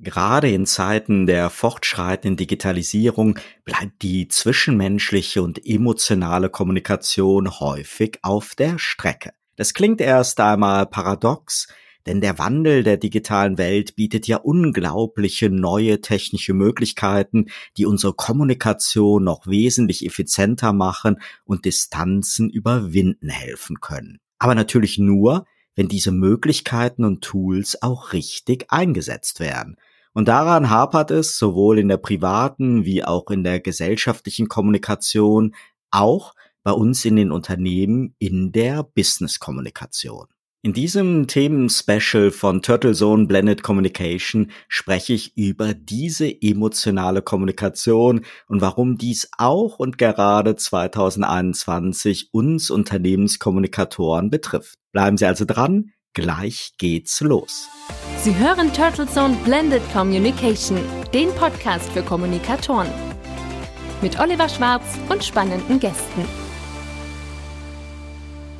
Gerade in Zeiten der fortschreitenden Digitalisierung bleibt die zwischenmenschliche und emotionale Kommunikation häufig auf der Strecke. Das klingt erst einmal paradox, denn der Wandel der digitalen Welt bietet ja unglaubliche neue technische Möglichkeiten, die unsere Kommunikation noch wesentlich effizienter machen und Distanzen überwinden helfen können. Aber natürlich nur, wenn diese Möglichkeiten und Tools auch richtig eingesetzt werden. Und daran hapert es sowohl in der privaten wie auch in der gesellschaftlichen Kommunikation, auch bei uns in den Unternehmen in der Business-Kommunikation. In diesem Themen-Special von Turtle Zone Blended Communication spreche ich über diese emotionale Kommunikation und warum dies auch und gerade 2021 uns Unternehmenskommunikatoren betrifft. Bleiben Sie also dran, gleich geht's los. Sie hören Turtle Zone Blended Communication, den Podcast für Kommunikatoren. Mit Oliver Schwarz und spannenden Gästen.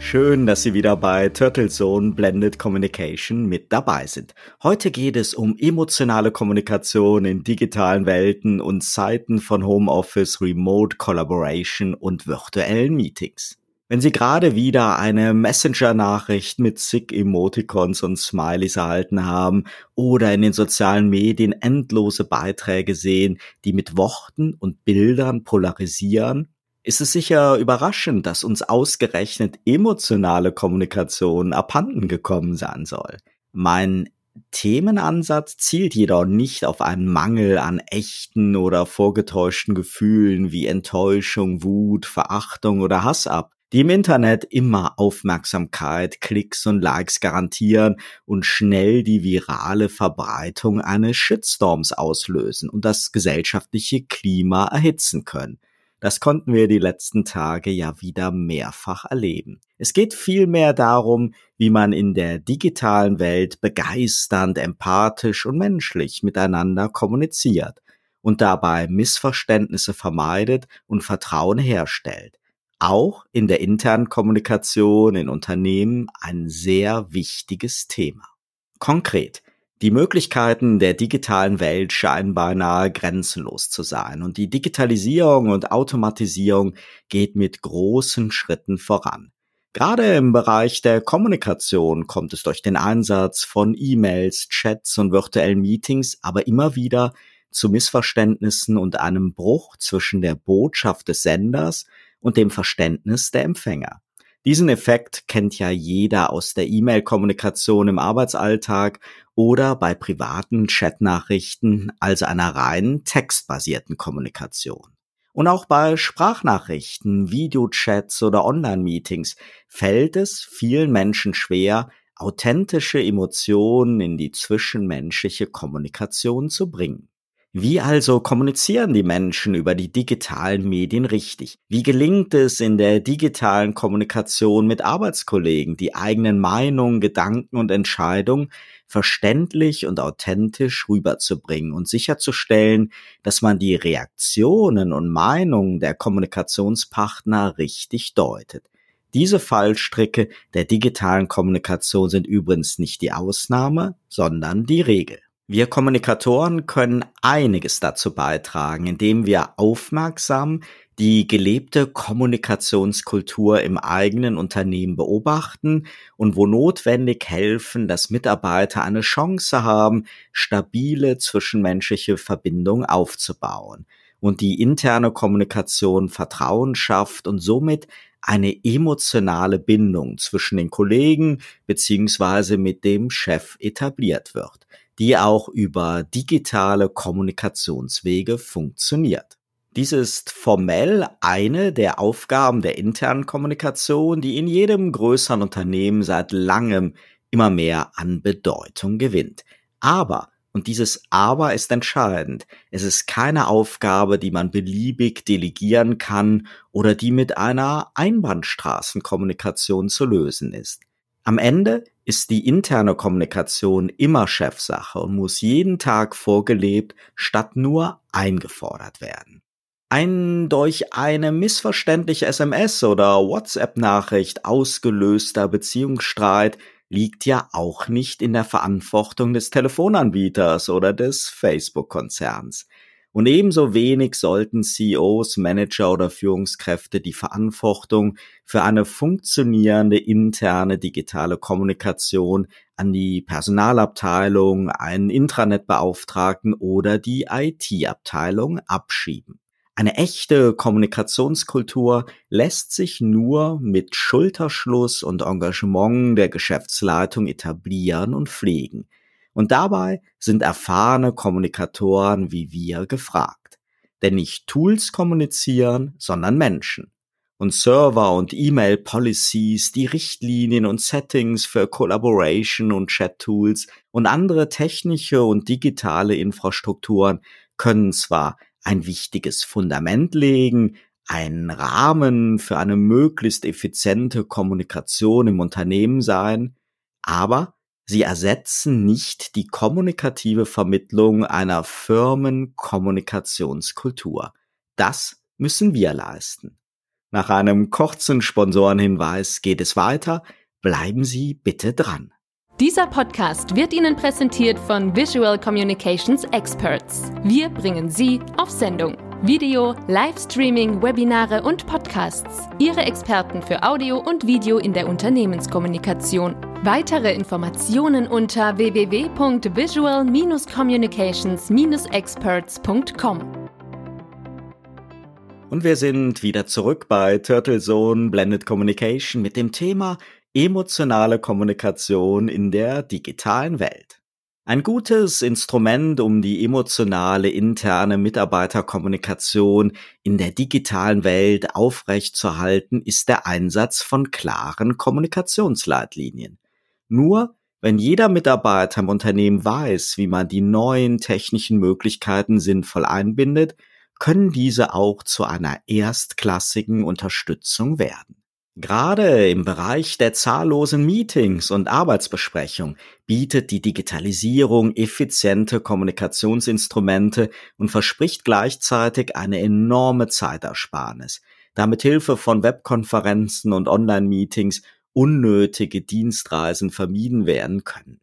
Schön, dass Sie wieder bei Turtle Zone Blended Communication mit dabei sind. Heute geht es um emotionale Kommunikation in digitalen Welten und Zeiten von Homeoffice, Remote Collaboration und virtuellen Meetings. Wenn Sie gerade wieder eine Messenger-Nachricht mit zig Emoticons und Smileys erhalten haben oder in den sozialen Medien endlose Beiträge sehen, die mit Worten und Bildern polarisieren, ist es sicher überraschend, dass uns ausgerechnet emotionale Kommunikation abhanden gekommen sein soll. Mein Themenansatz zielt jedoch nicht auf einen Mangel an echten oder vorgetäuschten Gefühlen wie Enttäuschung, Wut, Verachtung oder Hass ab, die im Internet immer Aufmerksamkeit, Klicks und Likes garantieren und schnell die virale Verbreitung eines Shitstorms auslösen und das gesellschaftliche Klima erhitzen können. Das konnten wir die letzten Tage ja wieder mehrfach erleben. Es geht vielmehr darum, wie man in der digitalen Welt begeisternd, empathisch und menschlich miteinander kommuniziert und dabei Missverständnisse vermeidet und Vertrauen herstellt auch in der internen Kommunikation in Unternehmen ein sehr wichtiges Thema. Konkret, die Möglichkeiten der digitalen Welt scheinen beinahe grenzenlos zu sein und die Digitalisierung und Automatisierung geht mit großen Schritten voran. Gerade im Bereich der Kommunikation kommt es durch den Einsatz von E-Mails, Chats und virtuellen Meetings aber immer wieder zu Missverständnissen und einem Bruch zwischen der Botschaft des Senders und dem Verständnis der Empfänger. Diesen Effekt kennt ja jeder aus der E-Mail-Kommunikation im Arbeitsalltag oder bei privaten Chatnachrichten, also einer rein textbasierten Kommunikation. Und auch bei Sprachnachrichten, Videochats oder Online-Meetings fällt es vielen Menschen schwer, authentische Emotionen in die zwischenmenschliche Kommunikation zu bringen. Wie also kommunizieren die Menschen über die digitalen Medien richtig? Wie gelingt es in der digitalen Kommunikation mit Arbeitskollegen, die eigenen Meinungen, Gedanken und Entscheidungen verständlich und authentisch rüberzubringen und sicherzustellen, dass man die Reaktionen und Meinungen der Kommunikationspartner richtig deutet? Diese Fallstricke der digitalen Kommunikation sind übrigens nicht die Ausnahme, sondern die Regel. Wir Kommunikatoren können einiges dazu beitragen, indem wir aufmerksam die gelebte Kommunikationskultur im eigenen Unternehmen beobachten und wo notwendig helfen, dass Mitarbeiter eine Chance haben, stabile zwischenmenschliche Verbindungen aufzubauen und die interne Kommunikation Vertrauen schafft und somit eine emotionale Bindung zwischen den Kollegen beziehungsweise mit dem Chef etabliert wird die auch über digitale Kommunikationswege funktioniert. Dies ist formell eine der Aufgaben der internen Kommunikation, die in jedem größeren Unternehmen seit langem immer mehr an Bedeutung gewinnt. Aber, und dieses Aber ist entscheidend, es ist keine Aufgabe, die man beliebig delegieren kann oder die mit einer Einbahnstraßenkommunikation zu lösen ist. Am Ende ist die interne Kommunikation immer Chefsache und muss jeden Tag vorgelebt statt nur eingefordert werden. Ein durch eine missverständliche SMS oder WhatsApp-Nachricht ausgelöster Beziehungsstreit liegt ja auch nicht in der Verantwortung des Telefonanbieters oder des Facebook-Konzerns. Und ebenso wenig sollten CEOs, Manager oder Führungskräfte die Verantwortung für eine funktionierende interne digitale Kommunikation an die Personalabteilung, einen Intranet-Beauftragten oder die IT-Abteilung abschieben. Eine echte Kommunikationskultur lässt sich nur mit Schulterschluss und Engagement der Geschäftsleitung etablieren und pflegen. Und dabei sind erfahrene Kommunikatoren wie wir gefragt. Denn nicht Tools kommunizieren, sondern Menschen. Und Server und E-Mail-Policies, die Richtlinien und Settings für Collaboration und Chat-Tools und andere technische und digitale Infrastrukturen können zwar ein wichtiges Fundament legen, einen Rahmen für eine möglichst effiziente Kommunikation im Unternehmen sein, aber Sie ersetzen nicht die kommunikative Vermittlung einer Firmenkommunikationskultur. Das müssen wir leisten. Nach einem kurzen Sponsorenhinweis geht es weiter. Bleiben Sie bitte dran. Dieser Podcast wird Ihnen präsentiert von Visual Communications Experts. Wir bringen Sie auf Sendung. Video, Livestreaming, Webinare und Podcasts. Ihre Experten für Audio und Video in der Unternehmenskommunikation. Weitere Informationen unter www.visual-communications-experts.com. Und wir sind wieder zurück bei Turtle Zone Blended Communication mit dem Thema emotionale Kommunikation in der digitalen Welt. Ein gutes Instrument, um die emotionale interne Mitarbeiterkommunikation in der digitalen Welt aufrechtzuerhalten, ist der Einsatz von klaren Kommunikationsleitlinien. Nur wenn jeder Mitarbeiter im Unternehmen weiß, wie man die neuen technischen Möglichkeiten sinnvoll einbindet, können diese auch zu einer erstklassigen Unterstützung werden. Gerade im Bereich der zahllosen Meetings und Arbeitsbesprechung bietet die Digitalisierung effiziente Kommunikationsinstrumente und verspricht gleichzeitig eine enorme Zeitersparnis, da mit Hilfe von Webkonferenzen und Online-Meetings unnötige Dienstreisen vermieden werden können.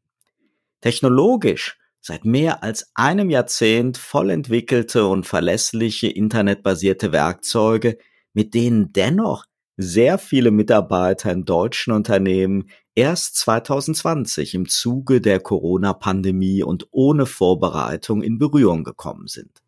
Technologisch seit mehr als einem Jahrzehnt voll entwickelte und verlässliche internetbasierte Werkzeuge, mit denen dennoch sehr viele Mitarbeiter in deutschen Unternehmen erst 2020 im Zuge der Corona-Pandemie und ohne Vorbereitung in Berührung gekommen sind.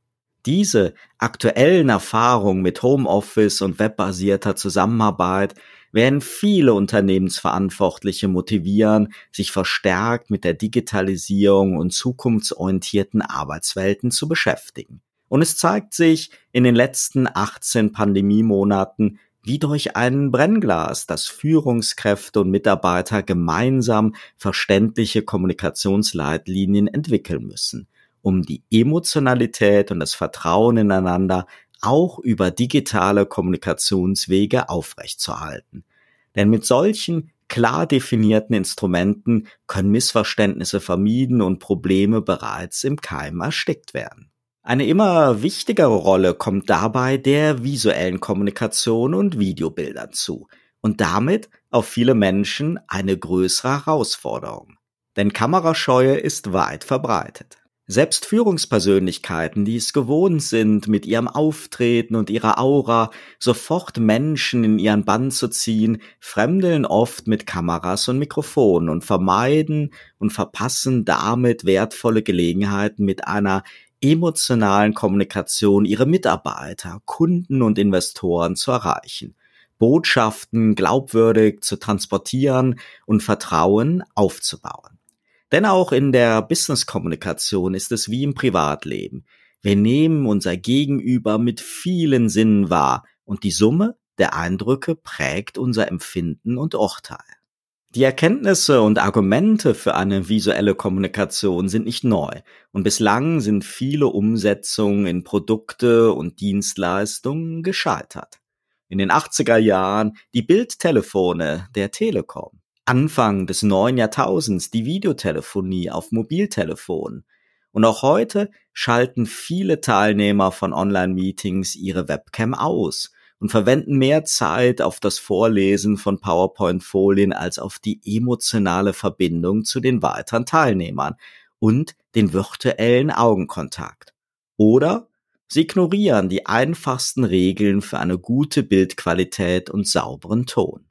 Diese aktuellen Erfahrungen mit Homeoffice und webbasierter Zusammenarbeit werden viele Unternehmensverantwortliche motivieren, sich verstärkt mit der Digitalisierung und zukunftsorientierten Arbeitswelten zu beschäftigen. Und es zeigt sich in den letzten 18 Pandemiemonaten, wie durch ein Brennglas, dass Führungskräfte und Mitarbeiter gemeinsam verständliche Kommunikationsleitlinien entwickeln müssen, um die Emotionalität und das Vertrauen ineinander auch über digitale Kommunikationswege aufrechtzuerhalten. Denn mit solchen klar definierten Instrumenten können Missverständnisse vermieden und Probleme bereits im Keim erstickt werden. Eine immer wichtigere Rolle kommt dabei der visuellen Kommunikation und Videobildern zu und damit auf viele Menschen eine größere Herausforderung. Denn Kamerascheue ist weit verbreitet. Selbst Führungspersönlichkeiten, die es gewohnt sind, mit ihrem Auftreten und ihrer Aura sofort Menschen in ihren Bann zu ziehen, fremdeln oft mit Kameras und Mikrofonen und vermeiden und verpassen damit wertvolle Gelegenheiten mit einer emotionalen Kommunikation ihre Mitarbeiter, Kunden und Investoren zu erreichen, Botschaften glaubwürdig zu transportieren und Vertrauen aufzubauen. Denn auch in der Business-Kommunikation ist es wie im Privatleben. Wir nehmen unser Gegenüber mit vielen Sinnen wahr und die Summe der Eindrücke prägt unser Empfinden und Urteil. Die Erkenntnisse und Argumente für eine visuelle Kommunikation sind nicht neu und bislang sind viele Umsetzungen in Produkte und Dienstleistungen gescheitert. In den 80er Jahren die Bildtelefone der Telekom. Anfang des neuen Jahrtausends die Videotelefonie auf Mobiltelefonen. Und auch heute schalten viele Teilnehmer von Online-Meetings ihre Webcam aus und verwenden mehr Zeit auf das Vorlesen von PowerPoint-Folien als auf die emotionale Verbindung zu den weiteren Teilnehmern und den virtuellen Augenkontakt. Oder sie ignorieren die einfachsten Regeln für eine gute Bildqualität und sauberen Ton.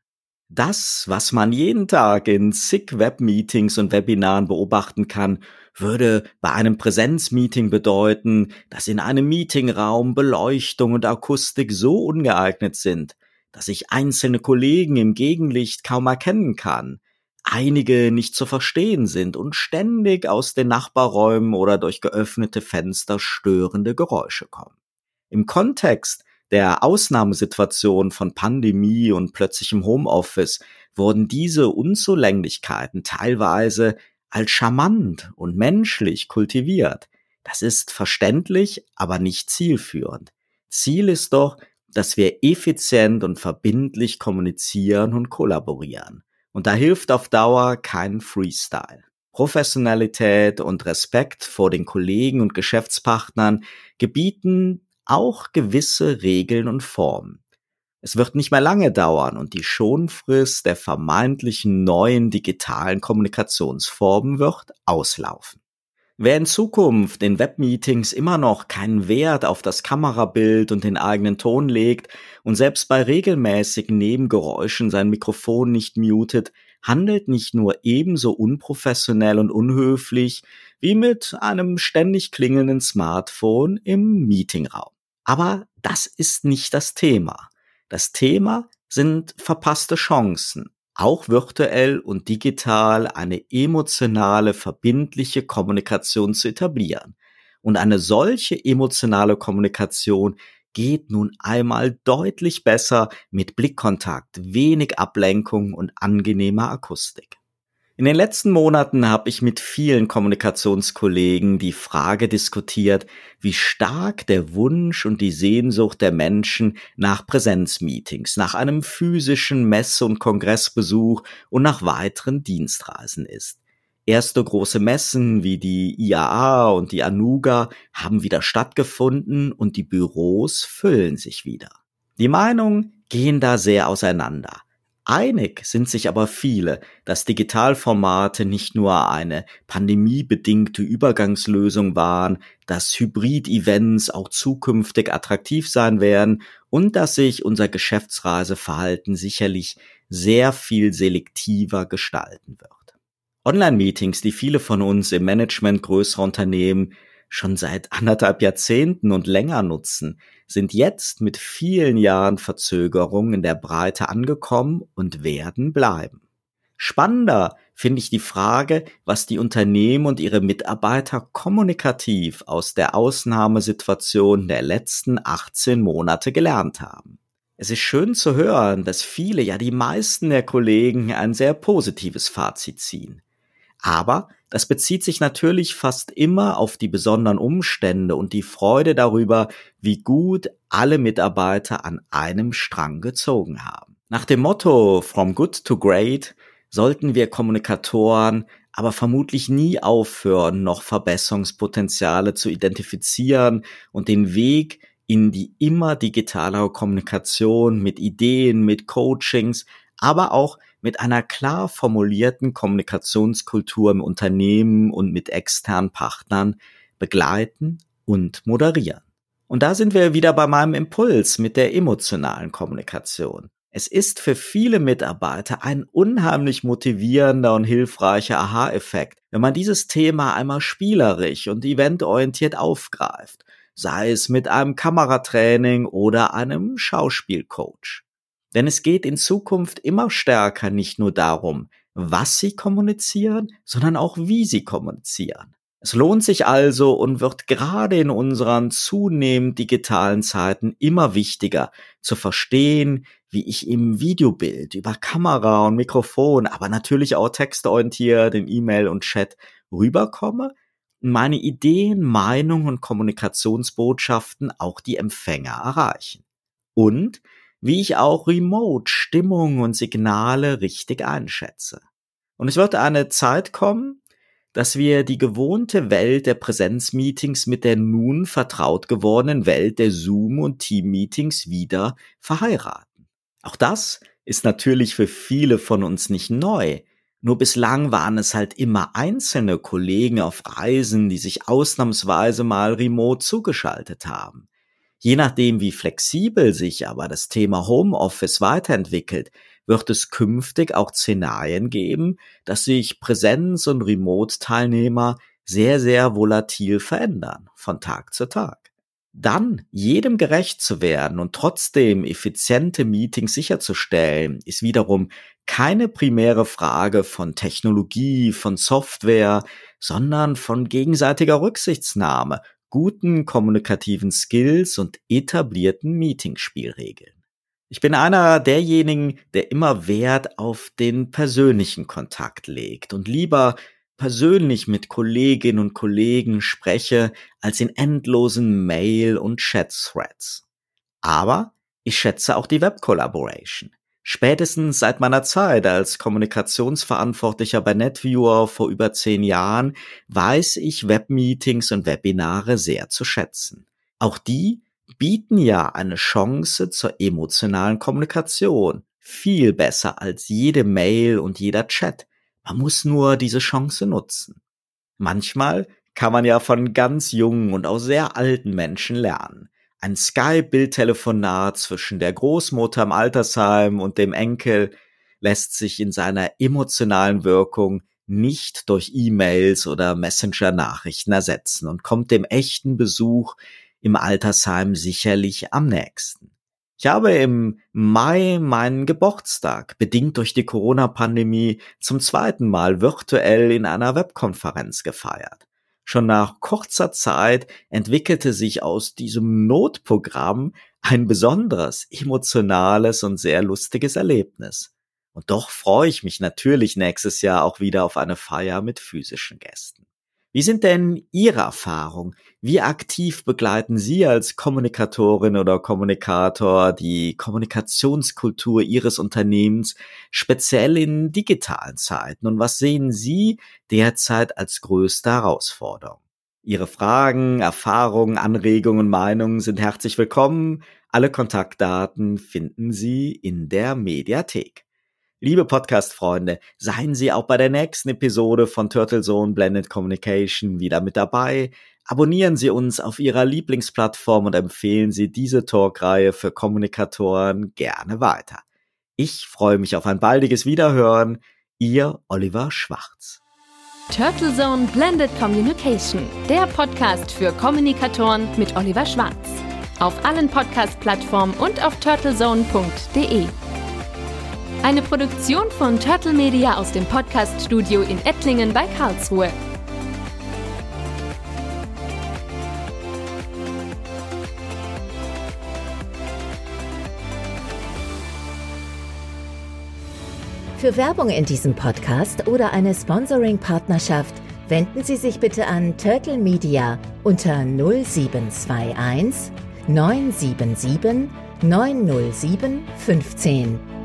Das, was man jeden Tag in zig Webmeetings und Webinaren beobachten kann, würde bei einem Präsenzmeeting bedeuten, dass in einem Meetingraum Beleuchtung und Akustik so ungeeignet sind, dass ich einzelne Kollegen im Gegenlicht kaum erkennen kann, einige nicht zu verstehen sind und ständig aus den Nachbarräumen oder durch geöffnete Fenster störende Geräusche kommen. Im Kontext der Ausnahmesituation von Pandemie und plötzlichem Homeoffice wurden diese Unzulänglichkeiten teilweise als charmant und menschlich kultiviert. Das ist verständlich, aber nicht zielführend. Ziel ist doch, dass wir effizient und verbindlich kommunizieren und kollaborieren. Und da hilft auf Dauer kein Freestyle. Professionalität und Respekt vor den Kollegen und Geschäftspartnern gebieten auch gewisse Regeln und Formen. Es wird nicht mehr lange dauern und die Schonfrist der vermeintlichen neuen digitalen Kommunikationsformen wird auslaufen. Wer in Zukunft in Webmeetings immer noch keinen Wert auf das Kamerabild und den eigenen Ton legt und selbst bei regelmäßigen Nebengeräuschen sein Mikrofon nicht mutet, handelt nicht nur ebenso unprofessionell und unhöflich wie mit einem ständig klingelnden Smartphone im Meetingraum. Aber das ist nicht das Thema. Das Thema sind verpasste Chancen, auch virtuell und digital eine emotionale, verbindliche Kommunikation zu etablieren. Und eine solche emotionale Kommunikation geht nun einmal deutlich besser mit Blickkontakt, wenig Ablenkung und angenehmer Akustik. In den letzten Monaten habe ich mit vielen Kommunikationskollegen die Frage diskutiert, wie stark der Wunsch und die Sehnsucht der Menschen nach Präsenzmeetings, nach einem physischen Messe- und Kongressbesuch und nach weiteren Dienstreisen ist. Erste große Messen wie die IAA und die Anuga haben wieder stattgefunden und die Büros füllen sich wieder. Die Meinungen gehen da sehr auseinander. Einig sind sich aber viele, dass Digitalformate nicht nur eine pandemiebedingte Übergangslösung waren, dass Hybrid-Events auch zukünftig attraktiv sein werden und dass sich unser Geschäftsreiseverhalten sicherlich sehr viel selektiver gestalten wird. Online-Meetings, die viele von uns im Management größerer Unternehmen schon seit anderthalb Jahrzehnten und länger nutzen, sind jetzt mit vielen Jahren Verzögerung in der Breite angekommen und werden bleiben. Spannender finde ich die Frage, was die Unternehmen und ihre Mitarbeiter kommunikativ aus der Ausnahmesituation der letzten 18 Monate gelernt haben. Es ist schön zu hören, dass viele, ja die meisten der Kollegen ein sehr positives Fazit ziehen. Aber das bezieht sich natürlich fast immer auf die besonderen Umstände und die Freude darüber, wie gut alle Mitarbeiter an einem Strang gezogen haben. Nach dem Motto From Good to Great sollten wir Kommunikatoren aber vermutlich nie aufhören, noch Verbesserungspotenziale zu identifizieren und den Weg in die immer digitalere Kommunikation mit Ideen, mit Coachings, aber auch mit einer klar formulierten Kommunikationskultur im Unternehmen und mit externen Partnern begleiten und moderieren. Und da sind wir wieder bei meinem Impuls mit der emotionalen Kommunikation. Es ist für viele Mitarbeiter ein unheimlich motivierender und hilfreicher Aha-Effekt, wenn man dieses Thema einmal spielerisch und eventorientiert aufgreift, sei es mit einem Kameratraining oder einem Schauspielcoach. Denn es geht in Zukunft immer stärker nicht nur darum, was sie kommunizieren, sondern auch wie sie kommunizieren. Es lohnt sich also und wird gerade in unseren zunehmend digitalen Zeiten immer wichtiger zu verstehen, wie ich im Videobild über Kamera und Mikrofon, aber natürlich auch textorientiert in E-Mail und Chat rüberkomme meine Ideen, Meinungen und Kommunikationsbotschaften auch die Empfänger erreichen. Und wie ich auch remote Stimmung und Signale richtig einschätze. Und es wird eine Zeit kommen, dass wir die gewohnte Welt der Präsenzmeetings mit der nun vertraut gewordenen Welt der Zoom- und Team-Meetings wieder verheiraten. Auch das ist natürlich für viele von uns nicht neu. Nur bislang waren es halt immer einzelne Kollegen auf Reisen, die sich ausnahmsweise mal remote zugeschaltet haben. Je nachdem, wie flexibel sich aber das Thema Homeoffice weiterentwickelt, wird es künftig auch Szenarien geben, dass sich Präsenz- und Remote-Teilnehmer sehr, sehr volatil verändern, von Tag zu Tag. Dann jedem gerecht zu werden und trotzdem effiziente Meetings sicherzustellen, ist wiederum keine primäre Frage von Technologie, von Software, sondern von gegenseitiger Rücksichtsnahme, guten kommunikativen Skills und etablierten Meetingspielregeln. Ich bin einer derjenigen, der immer Wert auf den persönlichen Kontakt legt und lieber persönlich mit Kolleginnen und Kollegen spreche, als in endlosen Mail- und Chat-Threads. Aber ich schätze auch die Web-Collaboration. Spätestens seit meiner Zeit als Kommunikationsverantwortlicher bei NetViewer vor über zehn Jahren weiß ich Webmeetings und Webinare sehr zu schätzen. Auch die bieten ja eine Chance zur emotionalen Kommunikation. Viel besser als jede Mail und jeder Chat. Man muss nur diese Chance nutzen. Manchmal kann man ja von ganz jungen und auch sehr alten Menschen lernen. Ein Skype-Bildtelefonat zwischen der Großmutter im Altersheim und dem Enkel lässt sich in seiner emotionalen Wirkung nicht durch E-Mails oder Messenger-Nachrichten ersetzen und kommt dem echten Besuch im Altersheim sicherlich am nächsten. Ich habe im Mai meinen Geburtstag, bedingt durch die Corona-Pandemie, zum zweiten Mal virtuell in einer Webkonferenz gefeiert. Schon nach kurzer Zeit entwickelte sich aus diesem Notprogramm ein besonderes, emotionales und sehr lustiges Erlebnis. Und doch freue ich mich natürlich nächstes Jahr auch wieder auf eine Feier mit physischen Gästen. Wie sind denn Ihre Erfahrungen? Wie aktiv begleiten Sie als Kommunikatorin oder Kommunikator die Kommunikationskultur Ihres Unternehmens, speziell in digitalen Zeiten? Und was sehen Sie derzeit als größte Herausforderung? Ihre Fragen, Erfahrungen, Anregungen, Meinungen sind herzlich willkommen. Alle Kontaktdaten finden Sie in der Mediathek. Liebe Podcast-Freunde, seien Sie auch bei der nächsten Episode von Turtle Zone Blended Communication wieder mit dabei. Abonnieren Sie uns auf Ihrer Lieblingsplattform und empfehlen Sie diese Talkreihe für Kommunikatoren gerne weiter. Ich freue mich auf ein baldiges Wiederhören. Ihr Oliver Schwarz. Turtle Zone Blended Communication, der Podcast für Kommunikatoren mit Oliver Schwarz. Auf allen Podcast-Plattformen und auf turtlezone.de. Eine Produktion von Turtle Media aus dem Podcaststudio in Ettlingen bei Karlsruhe. Für Werbung in diesem Podcast oder eine Sponsoring-Partnerschaft wenden Sie sich bitte an Turtle Media unter 0721 977 907 15.